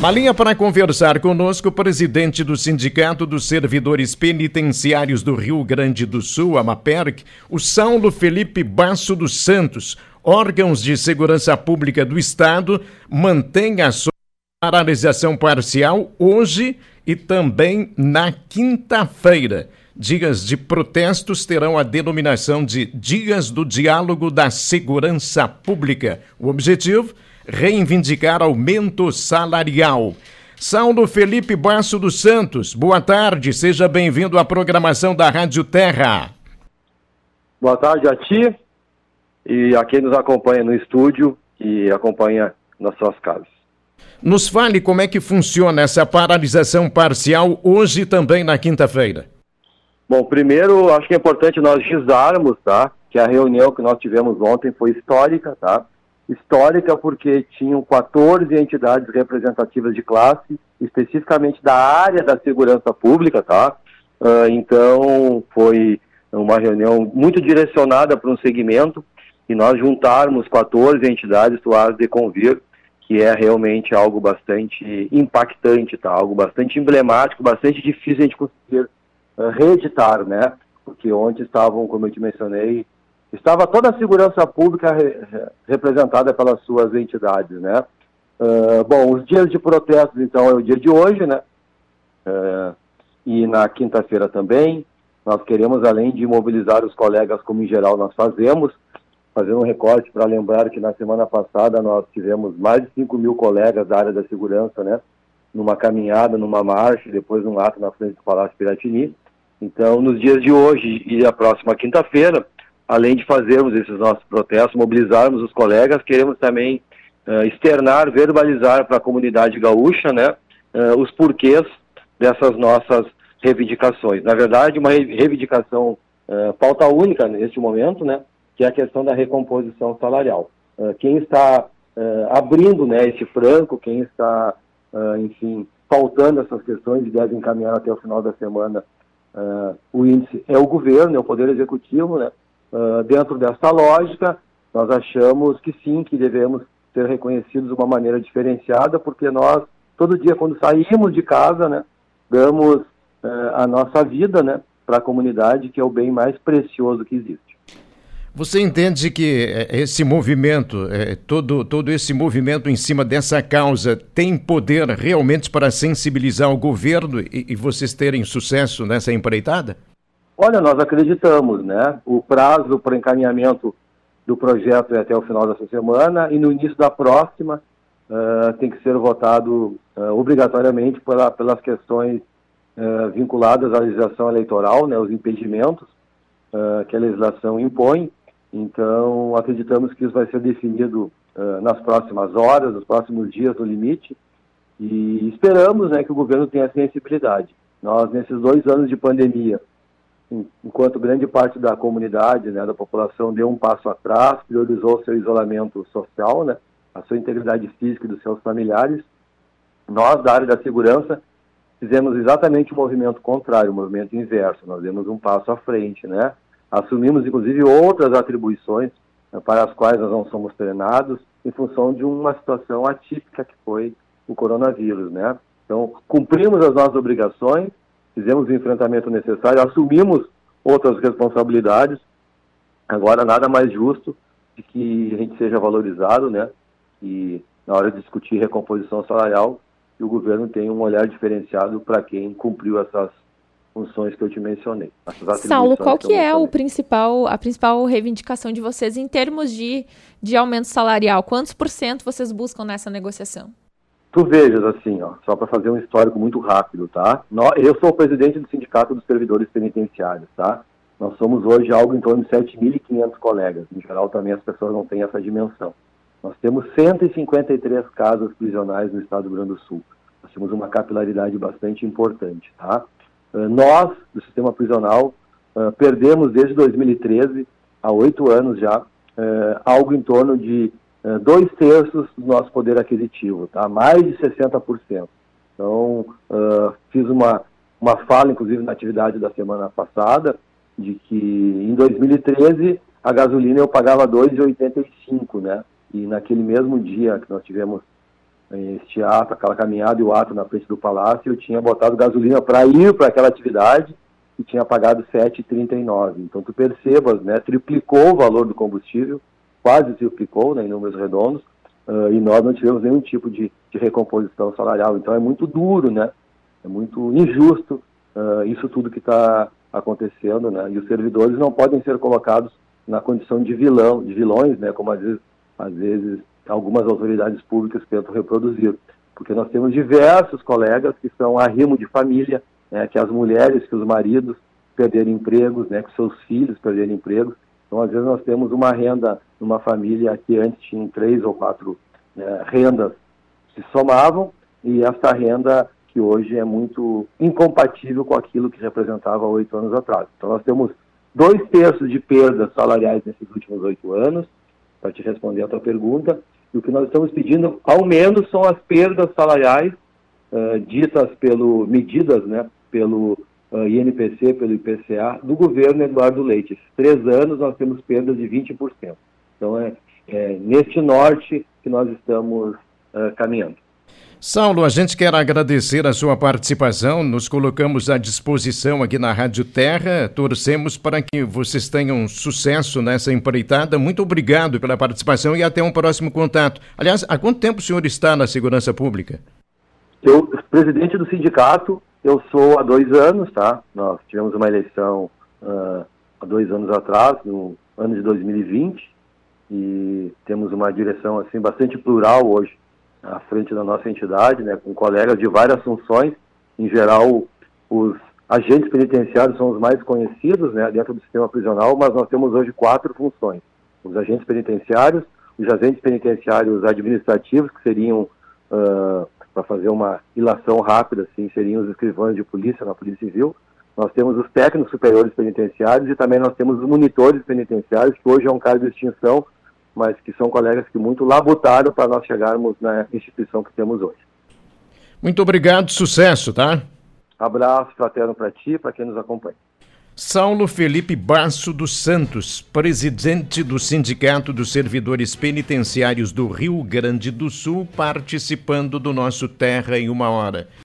Na linha para conversar conosco, o presidente do Sindicato dos Servidores Penitenciários do Rio Grande do Sul, a MAPERC, o Saulo Felipe Basso dos Santos. Órgãos de segurança pública do Estado mantêm a sua paralisação parcial hoje e também na quinta-feira. Dias de protestos terão a denominação de Dias do Diálogo da Segurança Pública. O objetivo reivindicar aumento salarial. Saulo Felipe Basso dos Santos, boa tarde, seja bem-vindo à programação da Rádio Terra. Boa tarde a ti e a quem nos acompanha no estúdio e acompanha nas suas casas. Nos fale como é que funciona essa paralisação parcial hoje também na quinta-feira. Bom, primeiro acho que é importante nós gizarmos, tá? Que a reunião que nós tivemos ontem foi histórica, tá? Histórica porque tinham 14 entidades representativas de classe, especificamente da área da segurança pública, tá? Uh, então foi uma reunião muito direcionada para um segmento e nós juntarmos 14 entidades, tu has de convir que é realmente algo bastante impactante, tá? Algo bastante emblemático, bastante difícil a gente conseguir uh, reeditar, né? Porque ontem estavam, como eu te mencionei, estava toda a segurança pública re, representada pelas suas entidades, né? Uh, bom, os dias de protestos, então, é o dia de hoje, né? Uh, e na quinta-feira também. Nós queremos, além de mobilizar os colegas, como em geral nós fazemos, fazer um recorte para lembrar que na semana passada nós tivemos mais de 5 mil colegas da área da segurança, né? Numa caminhada, numa marcha, depois num ato na frente do Palácio Piratini. Então, nos dias de hoje e a próxima quinta-feira, além de fazermos esses nossos protestos, mobilizarmos os colegas, queremos também uh, externar, verbalizar para a comunidade gaúcha, né, uh, os porquês dessas nossas reivindicações. Na verdade, uma reivindicação uh, pauta única neste momento, né, que é a questão da recomposição salarial. quem está abrindo, né, esse franco, quem está, enfim, faltando essas questões e deve encaminhar até o final da semana o índice é o governo, é o poder executivo, né, Uh, dentro dessa lógica, nós achamos que sim, que devemos ser reconhecidos de uma maneira diferenciada, porque nós, todo dia, quando saímos de casa, né, damos uh, a nossa vida né, para a comunidade, que é o bem mais precioso que existe. Você entende que eh, esse movimento, eh, todo, todo esse movimento em cima dessa causa, tem poder realmente para sensibilizar o governo e, e vocês terem sucesso nessa empreitada? Olha, nós acreditamos, né? O prazo para encaminhamento do projeto é até o final dessa semana e no início da próxima uh, tem que ser votado uh, obrigatoriamente pela, pelas questões uh, vinculadas à legislação eleitoral, né? Os impedimentos que a legislação impõe. Então, acreditamos que isso vai ser definido nas próximas horas, nos próximos dias, no limite. E esperamos, né, que o governo tenha sensibilidade. Nós, nesses dois anos de pandemia, enquanto grande parte da comunidade, né, da população deu um passo atrás, priorizou seu isolamento social, né, a sua integridade física e dos seus familiares, nós da área da segurança fizemos exatamente o movimento contrário, o movimento inverso. Nós demos um passo à frente, né? Assumimos inclusive outras atribuições né, para as quais nós não somos treinados em função de uma situação atípica que foi o coronavírus, né? Então, cumprimos as nossas obrigações fizemos o enfrentamento necessário, assumimos outras responsabilidades. Agora, nada mais justo de que a gente seja valorizado, né? E na hora de discutir recomposição salarial, que o governo tenha um olhar diferenciado para quem cumpriu essas funções que eu te mencionei. Saulo, qual que, que é o principal, a principal reivindicação de vocês em termos de, de aumento salarial? Quantos por cento vocês buscam nessa negociação? Tu vejas assim, ó, só para fazer um histórico muito rápido, tá? Eu sou o presidente do Sindicato dos Servidores Penitenciários, tá? Nós somos hoje algo em torno de 7.500 colegas. Em geral, também as pessoas não têm essa dimensão. Nós temos 153 casas prisionais no estado do Rio Grande do Sul. Nós temos uma capilaridade bastante importante, tá? Ah, nós, do sistema prisional, ah, perdemos desde 2013, há oito anos já, ah, algo em torno de dois terços do nosso poder aquisitivo, tá? mais de 60%. Então, uh, fiz uma, uma fala, inclusive, na atividade da semana passada, de que em 2013 a gasolina eu pagava 2,85, né? E naquele mesmo dia que nós tivemos este ato, aquela caminhada e o ato na frente do palácio, eu tinha botado gasolina para ir para aquela atividade e tinha pagado 7,39. Então tu percebas, né, triplicou o valor do combustível, quase triplicou, né, em números redondos, uh, e nós não tivemos nenhum tipo de, de, recomposição salarial. Então é muito duro, né, é muito injusto uh, isso tudo que está acontecendo, né, e os servidores não podem ser colocados na condição de vilão, de vilões, né, como às vezes, às vezes algumas autoridades públicas tentam reproduzir, porque nós temos diversos colegas que são arrimo de família, né, que as mulheres, que os maridos perderem empregos, né, que seus filhos perderem empregos. Então, às vezes, nós temos uma renda numa família que antes tinha três ou quatro né, rendas se somavam, e essa renda que hoje é muito incompatível com aquilo que representava oito anos atrás. Então, nós temos dois terços de perdas salariais nesses últimos oito anos, para te responder a tua pergunta, e o que nós estamos pedindo, ao menos, são as perdas salariais uh, ditas pelo medidas, né, pelo uh, INPC, pelo IPCA, do governo Eduardo Leite. Esses três anos nós temos perdas de 20%. Então é, é neste norte que nós estamos uh, caminhando. Saulo, a gente quer agradecer a sua participação, nos colocamos à disposição aqui na Rádio Terra, torcemos para que vocês tenham sucesso nessa empreitada. Muito obrigado pela participação e até um próximo contato. Aliás, há quanto tempo o senhor está na segurança pública? Eu, presidente do sindicato, eu sou há dois anos, tá? Nós tivemos uma eleição uh, há dois anos atrás, no ano de 2020, e temos uma direção assim bastante plural hoje à frente da nossa entidade, né, com colegas de várias funções. Em geral, os agentes penitenciários são os mais conhecidos né, dentro do sistema prisional, mas nós temos hoje quatro funções. Os agentes penitenciários, os agentes penitenciários administrativos, que seriam, uh, para fazer uma ilação rápida, assim, seriam os escrivães de polícia na Polícia Civil. Nós temos os técnicos superiores penitenciários e também nós temos os monitores penitenciários, que hoje é um caso de extinção, mas que são colegas que muito labutaram para nós chegarmos na instituição que temos hoje. Muito obrigado, sucesso, tá? Abraço fraterno para ti e para quem nos acompanha. Saulo Felipe Basso dos Santos, presidente do Sindicato dos Servidores Penitenciários do Rio Grande do Sul, participando do nosso Terra em uma Hora.